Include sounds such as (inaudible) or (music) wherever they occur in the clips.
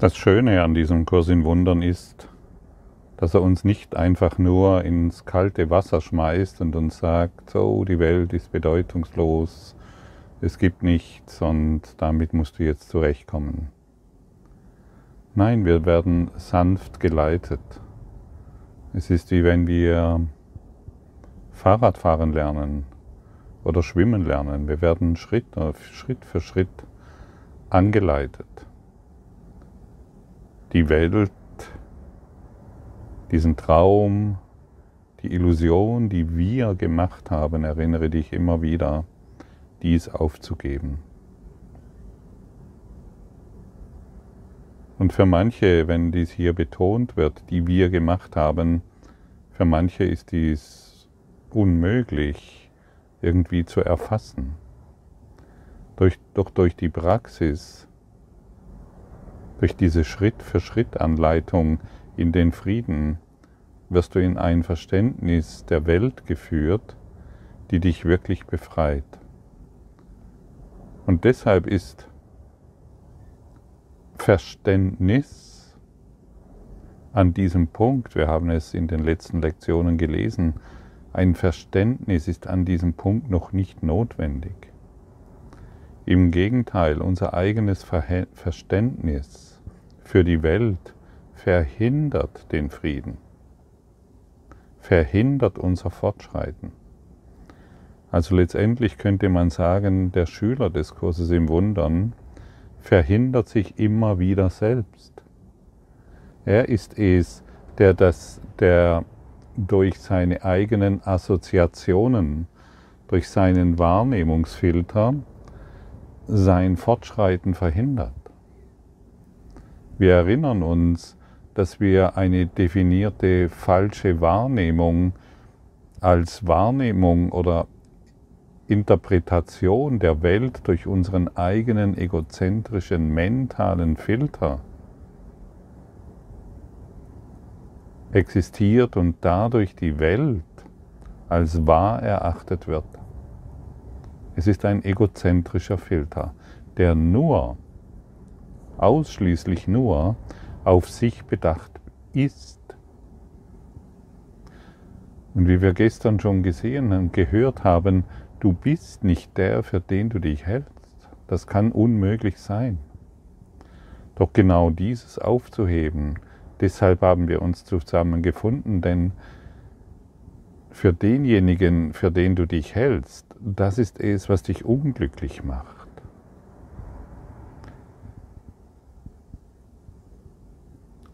Das Schöne an diesem Kurs in Wundern ist, dass er uns nicht einfach nur ins kalte Wasser schmeißt und uns sagt, so, die Welt ist bedeutungslos, es gibt nichts und damit musst du jetzt zurechtkommen. Nein, wir werden sanft geleitet. Es ist wie wenn wir Fahrradfahren lernen oder schwimmen lernen. Wir werden Schritt, Schritt für Schritt angeleitet. Die Welt, diesen Traum, die Illusion, die wir gemacht haben, erinnere dich immer wieder, dies aufzugeben. Und für manche, wenn dies hier betont wird, die wir gemacht haben, für manche ist dies unmöglich irgendwie zu erfassen. Durch, doch durch die Praxis, durch diese Schritt-für-Schritt-Anleitung in den Frieden, wirst du in ein Verständnis der Welt geführt, die dich wirklich befreit. Und deshalb ist Verständnis an diesem Punkt, wir haben es in den letzten Lektionen gelesen, ein Verständnis ist an diesem Punkt noch nicht notwendig. Im Gegenteil, unser eigenes Verständnis für die Welt verhindert den Frieden, verhindert unser Fortschreiten. Also letztendlich könnte man sagen, der Schüler des Kurses im Wundern verhindert sich immer wieder selbst. Er ist es, der, das, der durch seine eigenen Assoziationen, durch seinen Wahrnehmungsfilter sein Fortschreiten verhindert. Wir erinnern uns, dass wir eine definierte falsche Wahrnehmung als Wahrnehmung oder Interpretation der Welt durch unseren eigenen egozentrischen mentalen Filter existiert und dadurch die Welt als wahr erachtet wird. Es ist ein egozentrischer Filter, der nur, ausschließlich nur auf sich bedacht ist. Und wie wir gestern schon gesehen und gehört haben, Du bist nicht der, für den du dich hältst. Das kann unmöglich sein. Doch genau dieses aufzuheben, deshalb haben wir uns zusammen gefunden, denn für denjenigen, für den du dich hältst, das ist es, was dich unglücklich macht.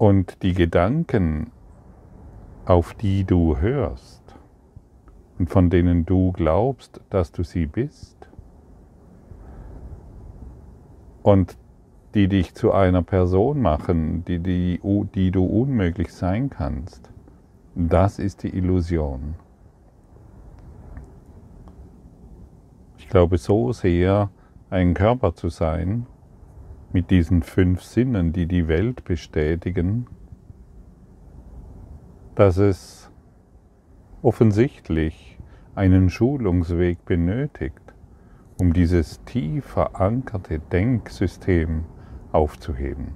Und die Gedanken, auf die du hörst, und von denen du glaubst, dass du sie bist und die dich zu einer Person machen, die, die, die du unmöglich sein kannst, das ist die Illusion. Ich glaube so sehr, ein Körper zu sein, mit diesen fünf Sinnen, die die Welt bestätigen, dass es offensichtlich einen Schulungsweg benötigt, um dieses tief verankerte Denksystem aufzuheben.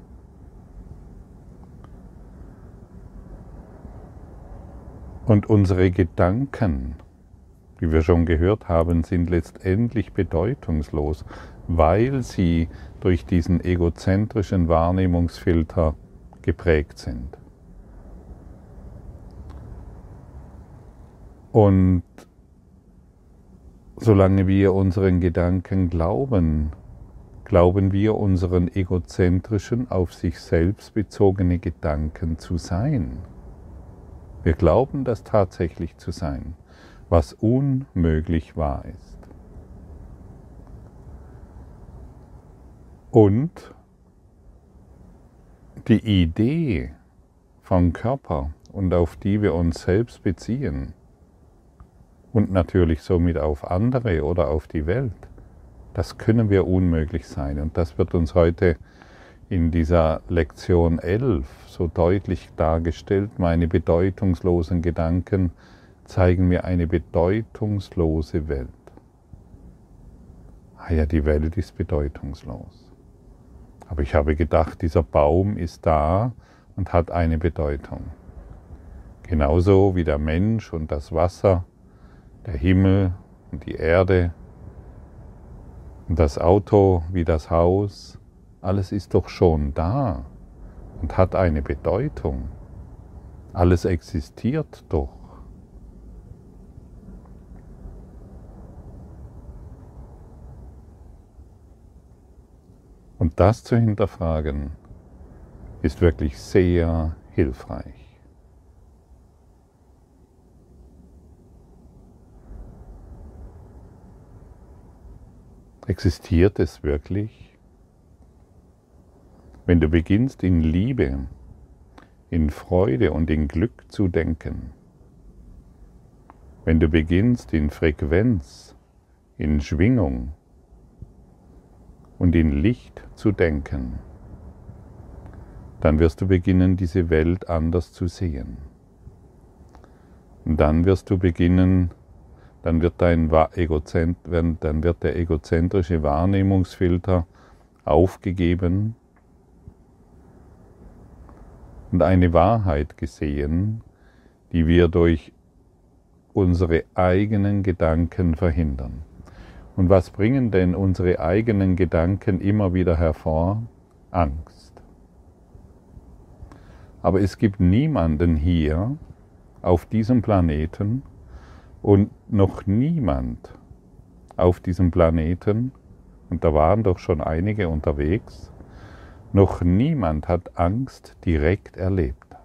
Und unsere Gedanken, wie wir schon gehört haben, sind letztendlich bedeutungslos, weil sie durch diesen egozentrischen Wahrnehmungsfilter geprägt sind. Und solange wir unseren Gedanken glauben, glauben wir unseren egozentrischen, auf sich selbst bezogene Gedanken zu sein. Wir glauben das tatsächlich zu sein, was unmöglich wahr ist. Und die Idee vom Körper und auf die wir uns selbst beziehen, und natürlich somit auf andere oder auf die Welt. Das können wir unmöglich sein. Und das wird uns heute in dieser Lektion 11 so deutlich dargestellt. Meine bedeutungslosen Gedanken zeigen mir eine bedeutungslose Welt. Ah ja, die Welt ist bedeutungslos. Aber ich habe gedacht, dieser Baum ist da und hat eine Bedeutung. Genauso wie der Mensch und das Wasser, der Himmel und die Erde und das Auto wie das Haus, alles ist doch schon da und hat eine Bedeutung. Alles existiert doch. Und das zu hinterfragen, ist wirklich sehr hilfreich. Existiert es wirklich? Wenn du beginnst in Liebe, in Freude und in Glück zu denken, wenn du beginnst in Frequenz, in Schwingung und in Licht zu denken, dann wirst du beginnen, diese Welt anders zu sehen. Und dann wirst du beginnen, dann wird, dein Egozent, dann wird der egozentrische Wahrnehmungsfilter aufgegeben und eine Wahrheit gesehen, die wir durch unsere eigenen Gedanken verhindern. Und was bringen denn unsere eigenen Gedanken immer wieder hervor? Angst. Aber es gibt niemanden hier auf diesem Planeten und noch niemand auf diesem Planeten, und da waren doch schon einige unterwegs, noch niemand hat Angst direkt erlebt.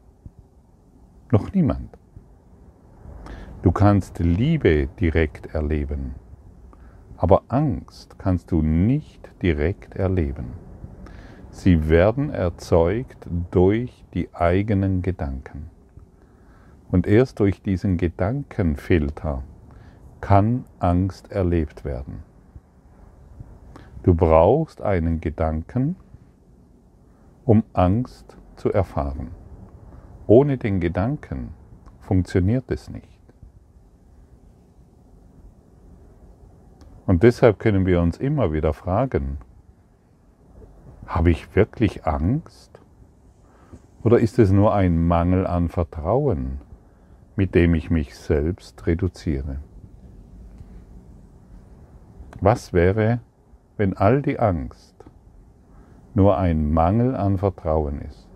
Noch niemand. Du kannst Liebe direkt erleben, aber Angst kannst du nicht direkt erleben. Sie werden erzeugt durch die eigenen Gedanken. Und erst durch diesen Gedankenfilter kann Angst erlebt werden. Du brauchst einen Gedanken, um Angst zu erfahren. Ohne den Gedanken funktioniert es nicht. Und deshalb können wir uns immer wieder fragen, habe ich wirklich Angst? Oder ist es nur ein Mangel an Vertrauen, mit dem ich mich selbst reduziere? Was wäre, wenn all die Angst nur ein Mangel an Vertrauen ist?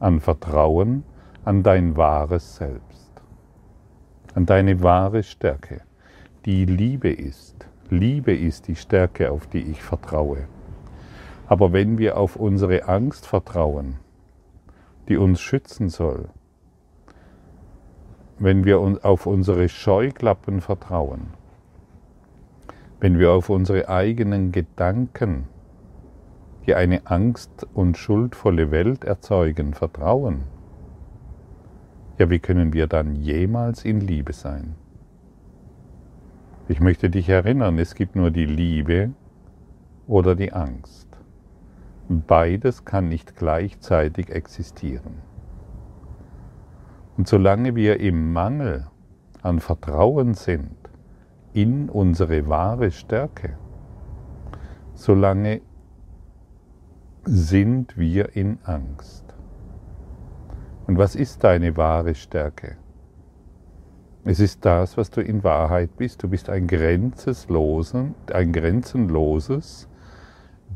An Vertrauen an dein wahres Selbst, an deine wahre Stärke die Liebe ist. Liebe ist die Stärke, auf die ich vertraue. Aber wenn wir auf unsere Angst vertrauen, die uns schützen soll, wenn wir auf unsere Scheuklappen vertrauen, wenn wir auf unsere eigenen Gedanken, die eine angst- und schuldvolle Welt erzeugen, vertrauen, ja, wie können wir dann jemals in Liebe sein? Ich möchte dich erinnern, es gibt nur die Liebe oder die Angst. Beides kann nicht gleichzeitig existieren. Und solange wir im Mangel an Vertrauen sind in unsere wahre Stärke, solange sind wir in Angst. Und was ist deine wahre Stärke? Es ist das, was du in Wahrheit bist. Du bist ein grenzenloses, ein grenzenloses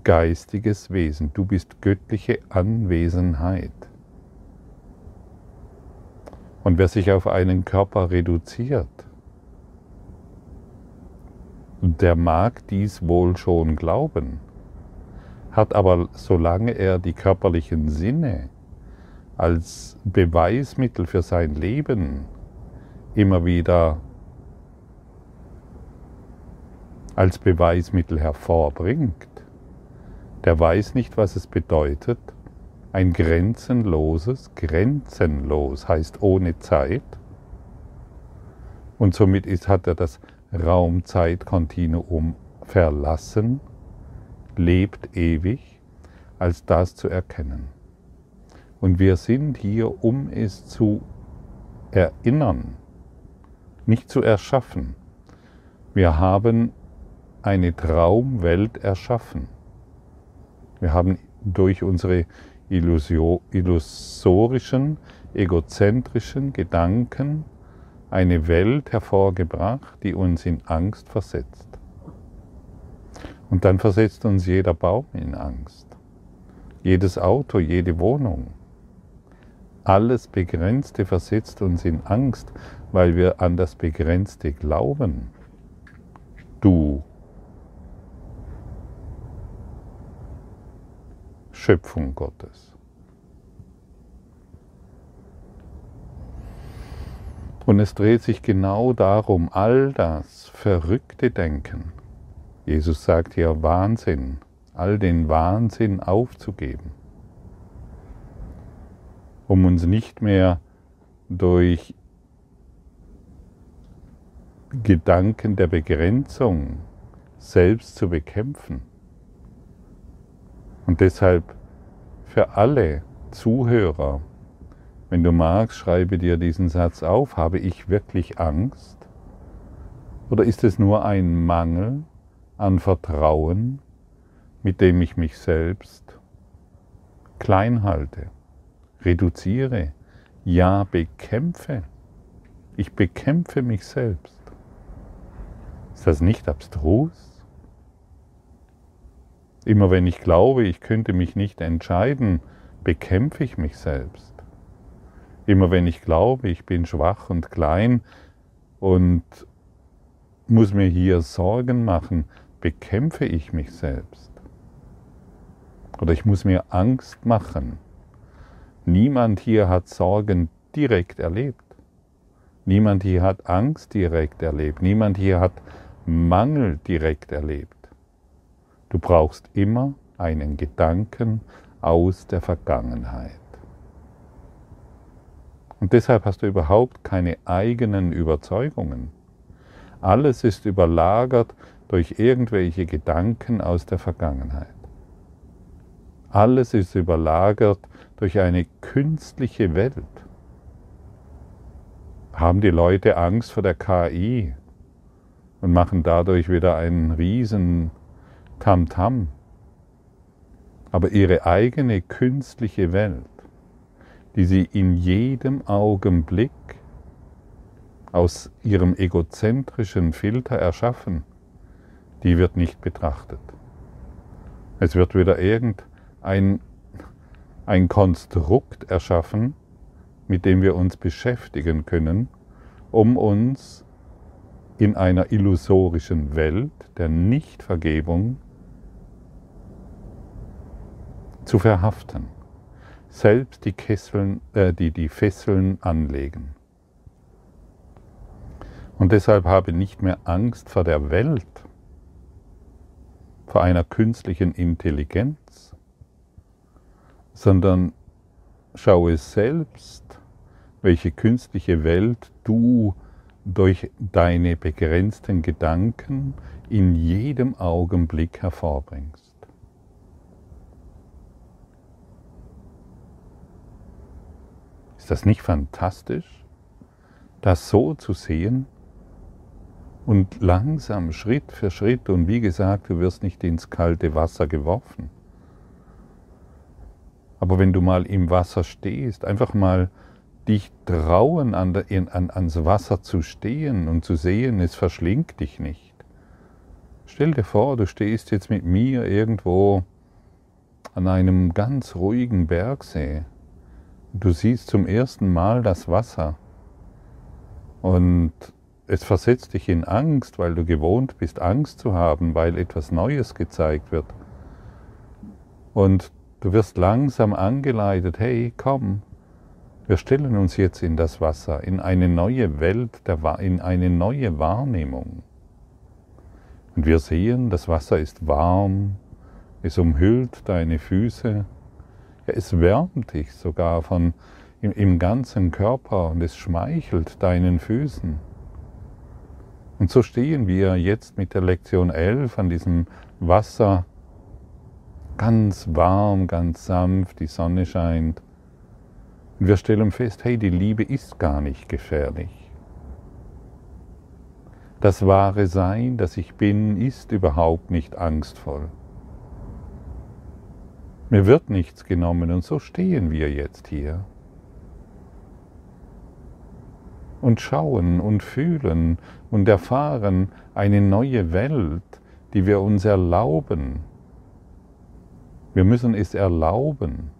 geistiges Wesen. Du bist göttliche Anwesenheit. Und wer sich auf einen Körper reduziert, der mag dies wohl schon glauben, hat aber, solange er die körperlichen Sinne als Beweismittel für sein Leben immer wieder als Beweismittel hervorbringt, der weiß nicht, was es bedeutet, ein grenzenloses, grenzenlos heißt ohne Zeit, und somit ist, hat er das Raum-Zeit-Kontinuum verlassen, lebt ewig, als das zu erkennen. Und wir sind hier, um es zu erinnern, nicht zu erschaffen. Wir haben eine Traumwelt erschaffen. Wir haben durch unsere illusorischen, egozentrischen Gedanken eine Welt hervorgebracht, die uns in Angst versetzt. Und dann versetzt uns jeder Baum in Angst, jedes Auto, jede Wohnung. Alles Begrenzte versetzt uns in Angst, weil wir an das Begrenzte glauben. Du Schöpfung Gottes. Und es dreht sich genau darum, all das verrückte Denken, Jesus sagt hier Wahnsinn, all den Wahnsinn aufzugeben, um uns nicht mehr durch Gedanken der Begrenzung selbst zu bekämpfen. Und deshalb für alle Zuhörer, wenn du magst, schreibe dir diesen Satz auf. Habe ich wirklich Angst? Oder ist es nur ein Mangel an Vertrauen, mit dem ich mich selbst klein halte, reduziere, ja bekämpfe? Ich bekämpfe mich selbst. Ist das nicht abstrus? Immer wenn ich glaube, ich könnte mich nicht entscheiden, bekämpfe ich mich selbst. Immer wenn ich glaube, ich bin schwach und klein und muss mir hier Sorgen machen, bekämpfe ich mich selbst. Oder ich muss mir Angst machen. Niemand hier hat Sorgen direkt erlebt. Niemand hier hat Angst direkt erlebt. Niemand hier hat Mangel direkt erlebt. Du brauchst immer einen Gedanken aus der Vergangenheit. Und deshalb hast du überhaupt keine eigenen Überzeugungen. Alles ist überlagert durch irgendwelche Gedanken aus der Vergangenheit. Alles ist überlagert durch eine künstliche Welt. Haben die Leute Angst vor der KI und machen dadurch wieder einen riesen Tamtam, aber ihre eigene künstliche Welt, die sie in jedem Augenblick aus ihrem egozentrischen Filter erschaffen, die wird nicht betrachtet. Es wird wieder irgendein ein Konstrukt erschaffen, mit dem wir uns beschäftigen können, um uns in einer illusorischen Welt der Nichtvergebung zu verhaften, selbst die, Kesseln, äh, die, die Fesseln anlegen. Und deshalb habe nicht mehr Angst vor der Welt, vor einer künstlichen Intelligenz, sondern schaue selbst, welche künstliche Welt du durch deine begrenzten Gedanken in jedem Augenblick hervorbringst. Ist das nicht fantastisch, das so zu sehen und langsam Schritt für Schritt und wie gesagt, du wirst nicht ins kalte Wasser geworfen. Aber wenn du mal im Wasser stehst, einfach mal dich trauen, an an, ans Wasser zu stehen und zu sehen, es verschlingt dich nicht. Stell dir vor, du stehst jetzt mit mir irgendwo an einem ganz ruhigen Bergsee Du siehst zum ersten Mal das Wasser und es versetzt dich in Angst, weil du gewohnt bist, Angst zu haben, weil etwas Neues gezeigt wird. Und du wirst langsam angeleitet, hey, komm, wir stellen uns jetzt in das Wasser, in eine neue Welt, in eine neue Wahrnehmung. Und wir sehen, das Wasser ist warm, es umhüllt deine Füße, ja, es wärmt dich sogar von, im, im ganzen Körper und es schmeichelt deinen Füßen. Und so stehen wir jetzt mit der Lektion 11 an diesem Wasser, ganz warm, ganz sanft, die Sonne scheint. Und wir stellen fest, hey, die Liebe ist gar nicht gefährlich. Das wahre Sein, das ich bin, ist überhaupt nicht angstvoll. Mir wird nichts genommen und so stehen wir jetzt hier und schauen und fühlen und erfahren eine neue Welt, die wir uns erlauben. Wir müssen es erlauben.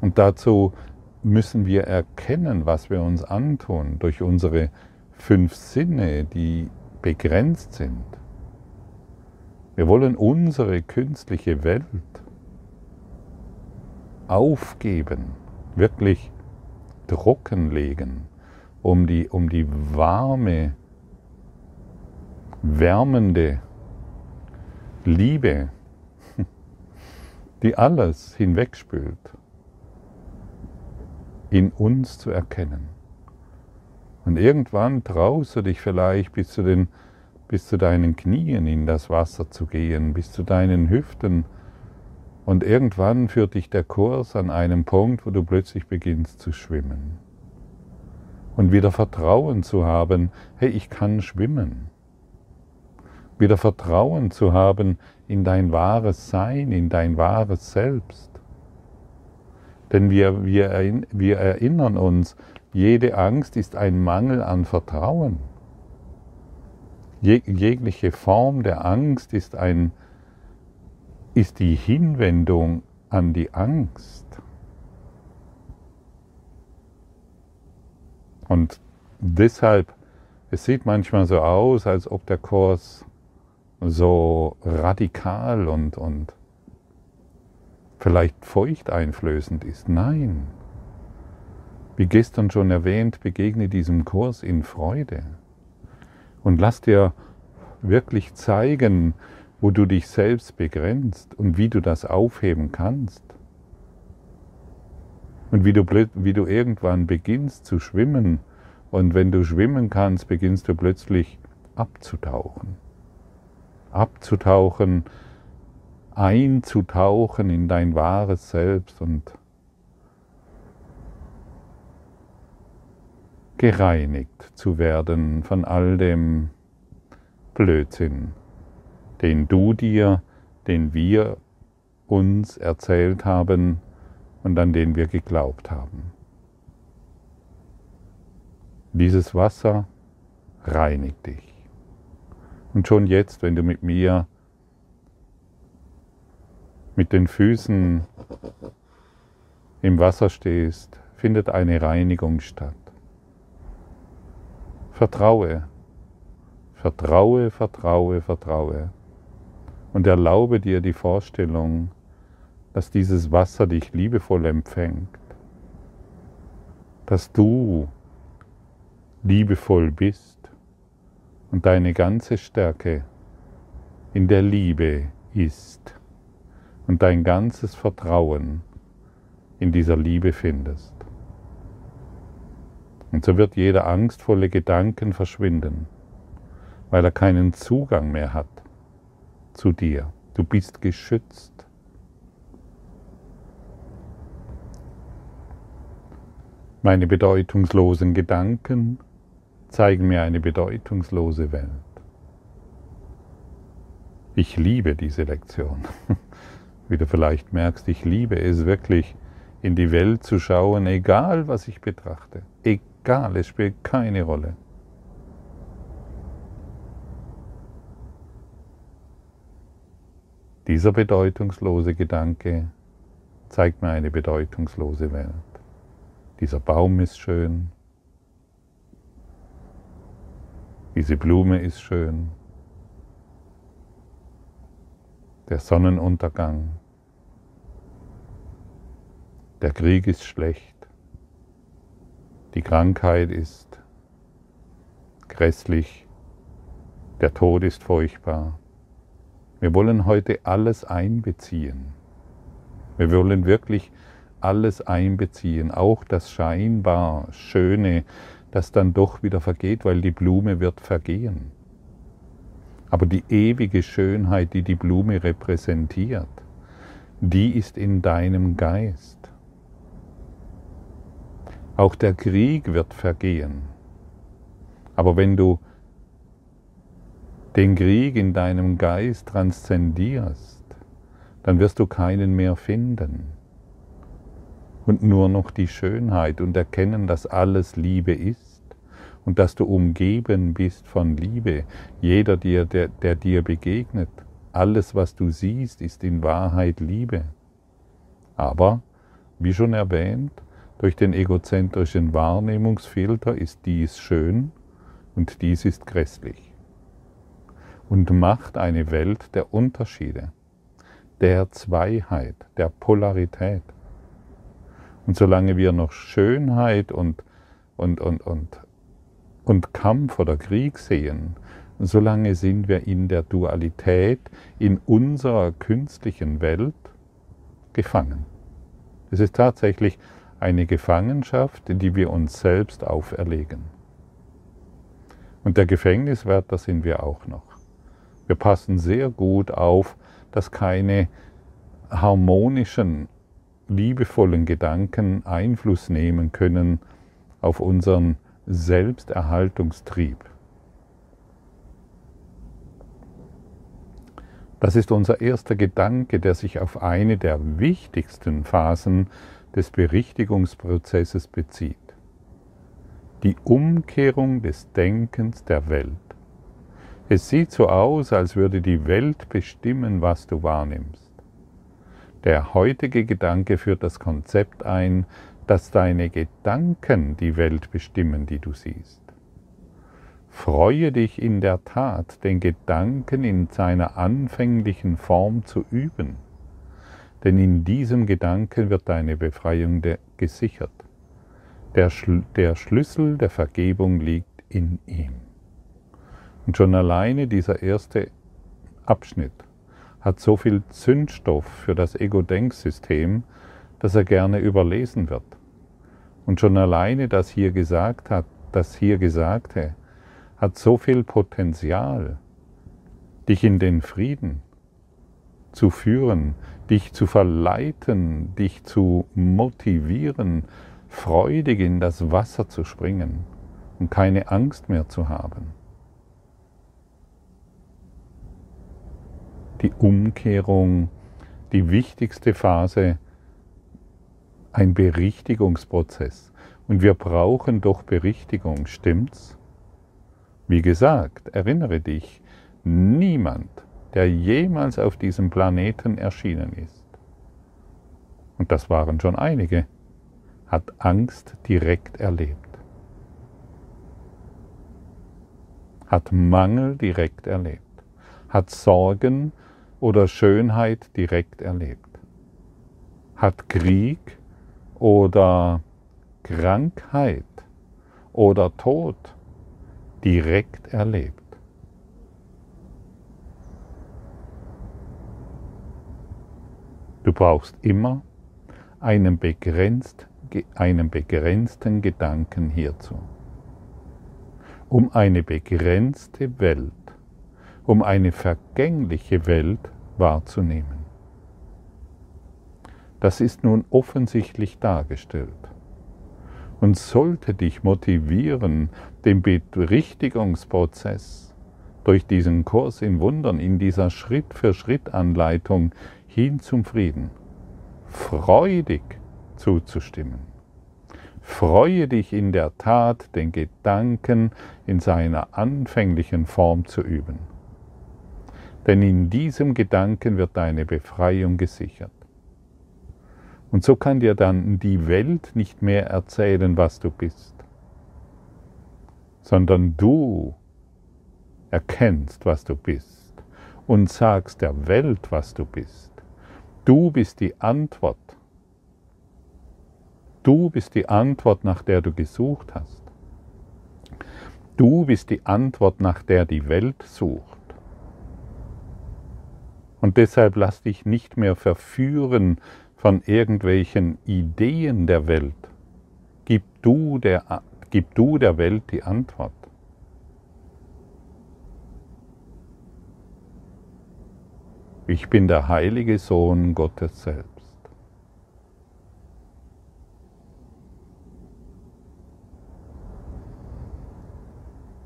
Und dazu müssen wir erkennen, was wir uns antun durch unsere fünf Sinne, die begrenzt sind. Wir wollen unsere künstliche Welt aufgeben, wirklich trockenlegen, um die, um die warme, wärmende Liebe, die alles hinwegspült, in uns zu erkennen. Und irgendwann traust du dich vielleicht bis zu, den, bis zu deinen Knien in das Wasser zu gehen, bis zu deinen Hüften. Und irgendwann führt dich der Kurs an einen Punkt, wo du plötzlich beginnst zu schwimmen. Und wieder Vertrauen zu haben, hey, ich kann schwimmen. Wieder Vertrauen zu haben in dein wahres Sein, in dein wahres Selbst. Denn wir, wir, wir erinnern uns, jede Angst ist ein Mangel an Vertrauen. jegliche Form der Angst ist, ein, ist die Hinwendung an die Angst. Und deshalb, es sieht manchmal so aus, als ob der Kurs so radikal und, und vielleicht feuchteinflößend ist. Nein. Wie gestern schon erwähnt, begegne diesem Kurs in Freude und lass dir wirklich zeigen, wo du dich selbst begrenzt und wie du das aufheben kannst. Und wie du, wie du irgendwann beginnst zu schwimmen und wenn du schwimmen kannst, beginnst du plötzlich abzutauchen. Abzutauchen, einzutauchen in dein wahres Selbst und gereinigt zu werden von all dem Blödsinn, den du dir, den wir uns erzählt haben und an den wir geglaubt haben. Dieses Wasser reinigt dich. Und schon jetzt, wenn du mit mir mit den Füßen im Wasser stehst, findet eine Reinigung statt. Vertraue, vertraue, vertraue, vertraue. Und erlaube dir die Vorstellung, dass dieses Wasser dich liebevoll empfängt, dass du liebevoll bist und deine ganze Stärke in der Liebe ist und dein ganzes Vertrauen in dieser Liebe findest. Und so wird jeder angstvolle Gedanken verschwinden, weil er keinen Zugang mehr hat zu dir. Du bist geschützt. Meine bedeutungslosen Gedanken zeigen mir eine bedeutungslose Welt. Ich liebe diese Lektion. (laughs) Wie du vielleicht merkst, ich liebe es wirklich, in die Welt zu schauen, egal was ich betrachte. Egal es spielt keine Rolle. Dieser bedeutungslose Gedanke zeigt mir eine bedeutungslose Welt. Dieser Baum ist schön. Diese Blume ist schön. Der Sonnenuntergang. Der Krieg ist schlecht. Die Krankheit ist grässlich, der Tod ist furchtbar. Wir wollen heute alles einbeziehen. Wir wollen wirklich alles einbeziehen, auch das scheinbar Schöne, das dann doch wieder vergeht, weil die Blume wird vergehen. Aber die ewige Schönheit, die die Blume repräsentiert, die ist in deinem Geist. Auch der Krieg wird vergehen. Aber wenn du den Krieg in deinem Geist transzendierst, dann wirst du keinen mehr finden. Und nur noch die Schönheit und erkennen, dass alles Liebe ist und dass du umgeben bist von Liebe. Jeder, der, der, der dir begegnet, alles, was du siehst, ist in Wahrheit Liebe. Aber, wie schon erwähnt, durch den egozentrischen Wahrnehmungsfilter ist dies schön und dies ist grässlich und macht eine Welt der Unterschiede, der Zweiheit, der Polarität. Und solange wir noch Schönheit und, und, und, und, und Kampf oder Krieg sehen, solange sind wir in der Dualität, in unserer künstlichen Welt gefangen. Es ist tatsächlich eine Gefangenschaft, die wir uns selbst auferlegen. Und der Gefängniswärter sind wir auch noch. Wir passen sehr gut auf, dass keine harmonischen, liebevollen Gedanken Einfluss nehmen können auf unseren Selbsterhaltungstrieb. Das ist unser erster Gedanke, der sich auf eine der wichtigsten Phasen des Berichtigungsprozesses bezieht. Die Umkehrung des Denkens der Welt. Es sieht so aus, als würde die Welt bestimmen, was du wahrnimmst. Der heutige Gedanke führt das Konzept ein, dass deine Gedanken die Welt bestimmen, die du siehst. Freue dich in der Tat, den Gedanken in seiner anfänglichen Form zu üben denn in diesem Gedanken wird deine Befreiung gesichert. Der, Schl der Schlüssel der Vergebung liegt in ihm. Und schon alleine dieser erste Abschnitt hat so viel Zündstoff für das Ego-Denksystem, dass er gerne überlesen wird. Und schon alleine das hier gesagt hat, das hier Gesagte, hat so viel Potenzial, dich in den Frieden zu führen, dich zu verleiten, dich zu motivieren, freudig in das Wasser zu springen und keine Angst mehr zu haben. Die Umkehrung, die wichtigste Phase, ein Berichtigungsprozess. Und wir brauchen doch Berichtigung, stimmt's? Wie gesagt, erinnere dich, niemand der jemals auf diesem Planeten erschienen ist, und das waren schon einige, hat Angst direkt erlebt, hat Mangel direkt erlebt, hat Sorgen oder Schönheit direkt erlebt, hat Krieg oder Krankheit oder Tod direkt erlebt. Du brauchst immer einen, begrenzt, einen begrenzten Gedanken hierzu. Um eine begrenzte Welt, um eine vergängliche Welt wahrzunehmen. Das ist nun offensichtlich dargestellt und sollte dich motivieren, den Berichtigungsprozess durch diesen Kurs in Wundern, in dieser Schritt-für-Schritt-Anleitung hin zum Frieden, freudig zuzustimmen. Freue dich in der Tat, den Gedanken in seiner anfänglichen Form zu üben. Denn in diesem Gedanken wird deine Befreiung gesichert. Und so kann dir dann die Welt nicht mehr erzählen, was du bist, sondern du erkennst, was du bist und sagst der Welt, was du bist. Du bist die Antwort. Du bist die Antwort, nach der du gesucht hast. Du bist die Antwort, nach der die Welt sucht. Und deshalb lass dich nicht mehr verführen von irgendwelchen Ideen der Welt. Gib du der, gib du der Welt die Antwort. Ich bin der heilige Sohn Gottes selbst.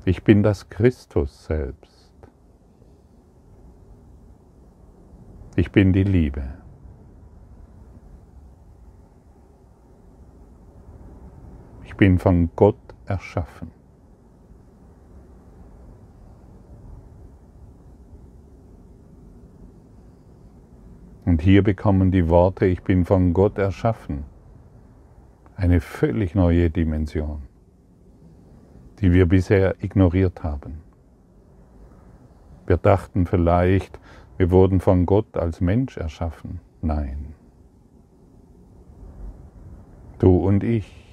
Ich bin das Christus selbst. Ich bin die Liebe. Bin von Gott erschaffen. Und hier bekommen die Worte, ich bin von Gott erschaffen, eine völlig neue Dimension, die wir bisher ignoriert haben. Wir dachten vielleicht, wir wurden von Gott als Mensch erschaffen. Nein. Du und ich,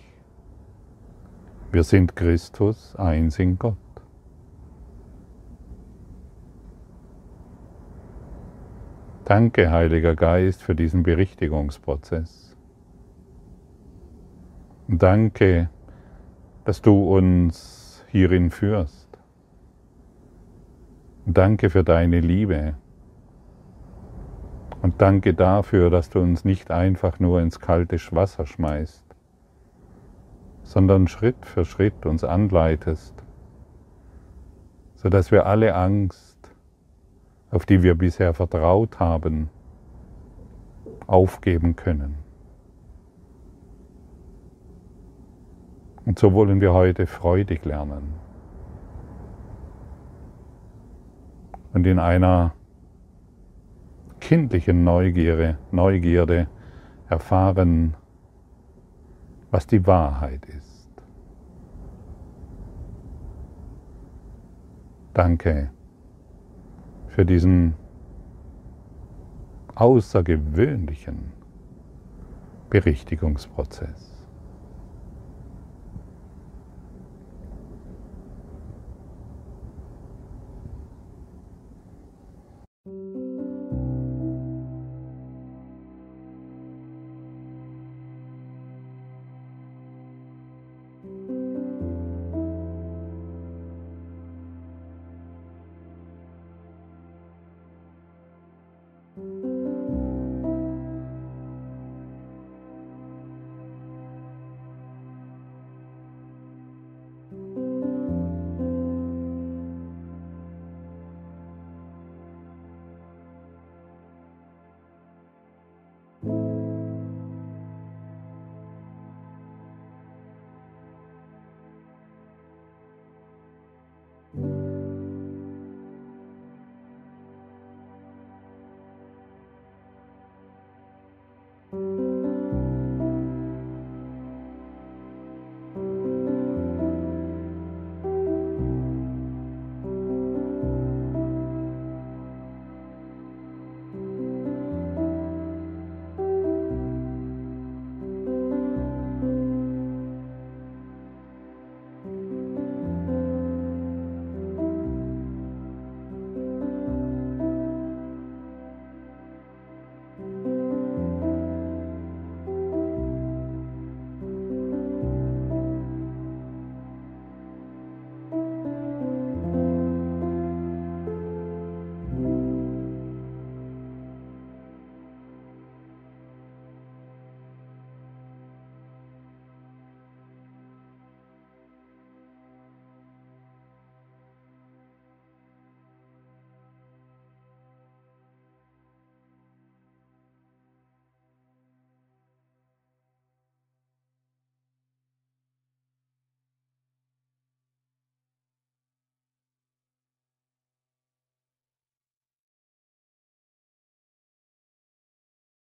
wir sind Christus, eins in Gott. Danke, Heiliger Geist, für diesen Berichtigungsprozess. Danke, dass du uns hierin führst. Danke für deine Liebe. Und danke dafür, dass du uns nicht einfach nur ins kalte Wasser schmeißt, sondern Schritt für Schritt uns anleitest, sodass wir alle Angst, auf die wir bisher vertraut haben, aufgeben können. Und so wollen wir heute freudig lernen. Und in einer kindlichen Neugierde, Neugierde erfahren, was die Wahrheit ist. Danke für diesen außergewöhnlichen Berichtigungsprozess.